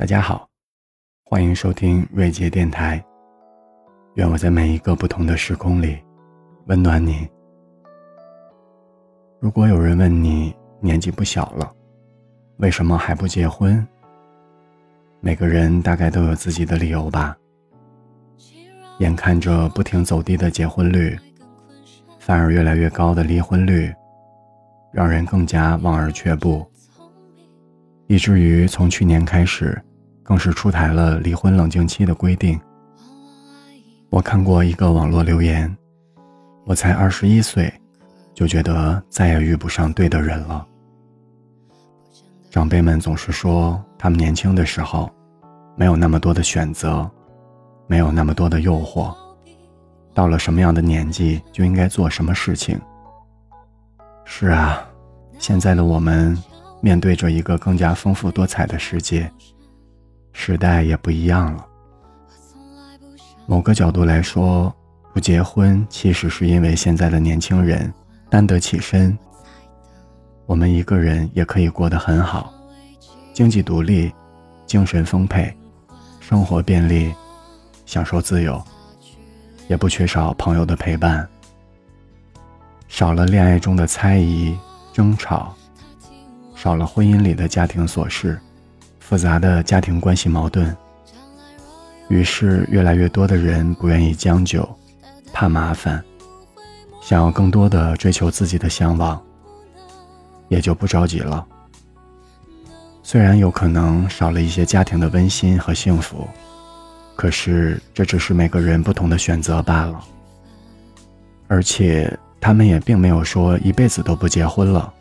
大家好，欢迎收听瑞杰电台。愿我在每一个不同的时空里温暖你。如果有人问你年纪不小了，为什么还不结婚？每个人大概都有自己的理由吧。眼看着不停走低的结婚率，反而越来越高的离婚率，让人更加望而却步，以至于从去年开始。更是出台了离婚冷静期的规定。我看过一个网络留言：“我才二十一岁，就觉得再也遇不上对的人了。”长辈们总是说，他们年轻的时候，没有那么多的选择，没有那么多的诱惑，到了什么样的年纪就应该做什么事情。是啊，现在的我们面对着一个更加丰富多彩的世界。时代也不一样了。某个角度来说，不结婚其实是因为现在的年轻人担得起身。我们一个人也可以过得很好，经济独立，精神丰沛，生活便利，享受自由，也不缺少朋友的陪伴。少了恋爱中的猜疑、争吵，少了婚姻里的家庭琐事。复杂的家庭关系矛盾，于是越来越多的人不愿意将就，怕麻烦，想要更多的追求自己的向往，也就不着急了。虽然有可能少了一些家庭的温馨和幸福，可是这只是每个人不同的选择罢了。而且他们也并没有说一辈子都不结婚了，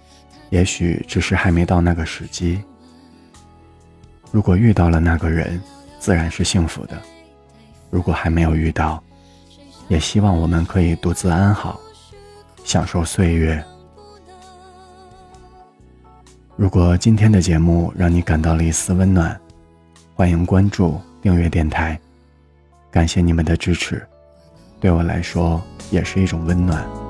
也许只是还没到那个时机。如果遇到了那个人，自然是幸福的；如果还没有遇到，也希望我们可以独自安好，享受岁月。如果今天的节目让你感到了一丝温暖，欢迎关注、订阅电台，感谢你们的支持，对我来说也是一种温暖。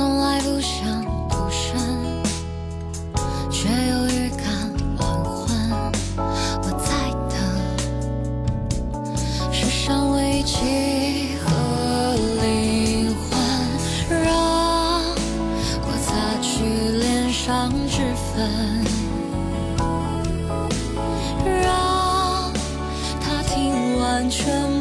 从来不想独身，却又预感黄昏。我在等世上危机和灵魂，让我擦去脸上脂粉，让他听完全。